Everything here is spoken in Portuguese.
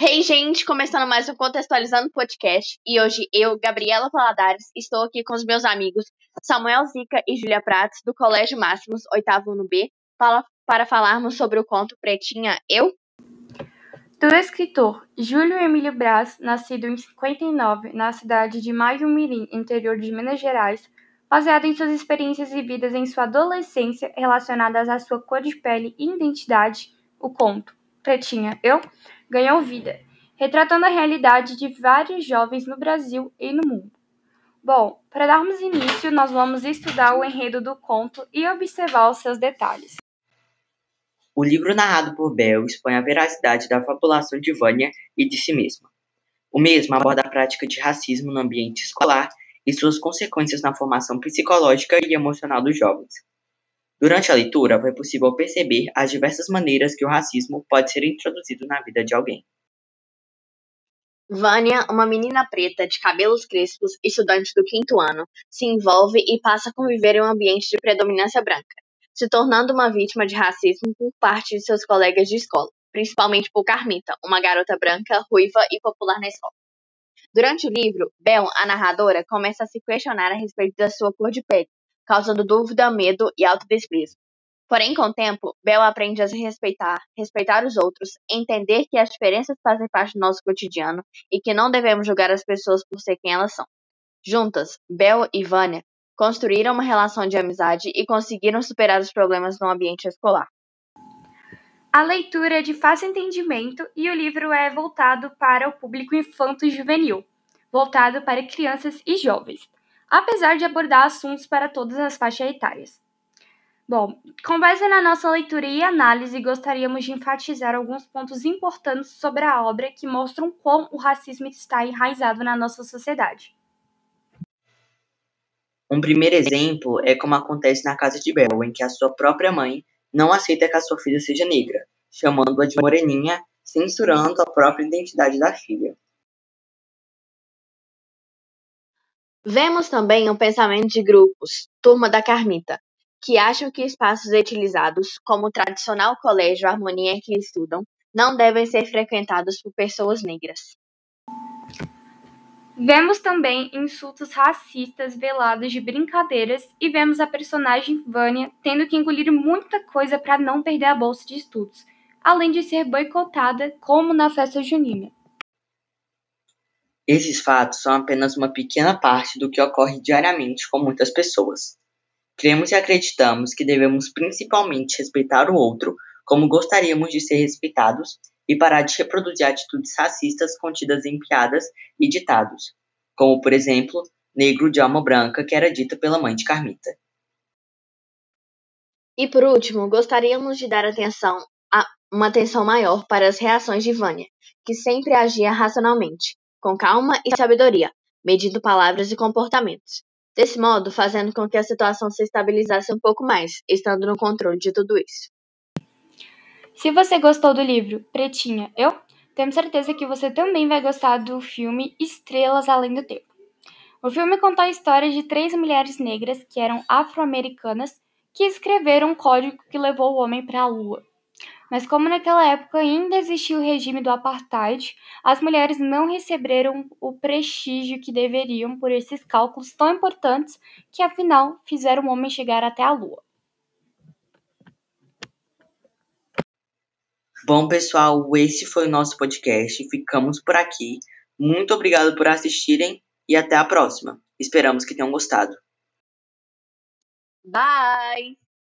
Hey, gente! Começando mais um Contextualizando Podcast. E hoje eu, Gabriela Valadares, estou aqui com os meus amigos Samuel Zica e Julia Prates, do Colégio Máximos, oitavo ano B, para, para falarmos sobre o conto Pretinha Eu. Do escritor Júlio Emílio Braz, nascido em 59 na cidade de Mirim, interior de Minas Gerais, baseado em suas experiências vividas em sua adolescência relacionadas à sua cor de pele e identidade, o conto Pretinha Eu ganhou vida, retratando a realidade de vários jovens no Brasil e no mundo. Bom, para darmos início, nós vamos estudar o enredo do conto e observar os seus detalhes. O livro narrado por Bell expõe a veracidade da fabulação de Vânia e de si mesma. O mesmo aborda a prática de racismo no ambiente escolar e suas consequências na formação psicológica e emocional dos jovens. Durante a leitura, foi possível perceber as diversas maneiras que o racismo pode ser introduzido na vida de alguém. Vânia, uma menina preta de cabelos crespos, estudante do quinto ano, se envolve e passa a conviver em um ambiente de predominância branca, se tornando uma vítima de racismo por parte de seus colegas de escola, principalmente por Carmita, uma garota branca, ruiva e popular na escola. Durante o livro, Bel, a narradora, começa a se questionar a respeito da sua cor de pele, causando dúvida, medo e autodesprezo. Porém, com o tempo, Bel aprende a se respeitar, respeitar os outros, entender que as diferenças fazem parte do nosso cotidiano e que não devemos julgar as pessoas por ser quem elas são. Juntas, Bel e Vânia construíram uma relação de amizade e conseguiram superar os problemas no ambiente escolar. A leitura é de fácil entendimento e o livro é voltado para o público infanto-juvenil, voltado para crianças e jovens apesar de abordar assuntos para todas as faixas etárias. Bom, com base na nossa leitura e análise, gostaríamos de enfatizar alguns pontos importantes sobre a obra que mostram como o racismo está enraizado na nossa sociedade. Um primeiro exemplo é como acontece na casa de Bel, em que a sua própria mãe não aceita que a sua filha seja negra, chamando-a de moreninha, censurando a própria identidade da filha. Vemos também o pensamento de grupos, turma da Carmita, que acham que espaços utilizados, como o tradicional colégio Harmonia que estudam, não devem ser frequentados por pessoas negras. Vemos também insultos racistas velados de brincadeiras e vemos a personagem Vânia tendo que engolir muita coisa para não perder a bolsa de estudos, além de ser boicotada como na festa junina. Esses fatos são apenas uma pequena parte do que ocorre diariamente com muitas pessoas. Cremos e acreditamos que devemos principalmente respeitar o outro como gostaríamos de ser respeitados e parar de reproduzir atitudes racistas contidas em piadas e ditados, como, por exemplo, negro de alma branca, que era dita pela mãe de Carmita. E por último, gostaríamos de dar atenção a uma atenção maior para as reações de Vânia, que sempre agia racionalmente, com calma e sabedoria, medindo palavras e comportamentos. Desse modo, fazendo com que a situação se estabilizasse um pouco mais, estando no controle de tudo isso. Se você gostou do livro Pretinha, eu tenho certeza que você também vai gostar do filme Estrelas Além do Tempo. O filme conta a história de três mulheres negras que eram afro-americanas que escreveram um código que levou o homem para a Lua. Mas como naquela época ainda existia o regime do apartheid, as mulheres não receberam o prestígio que deveriam por esses cálculos tão importantes que afinal fizeram o homem chegar até a lua. Bom, pessoal, esse foi o nosso podcast. Ficamos por aqui. Muito obrigado por assistirem e até a próxima. Esperamos que tenham gostado. Bye!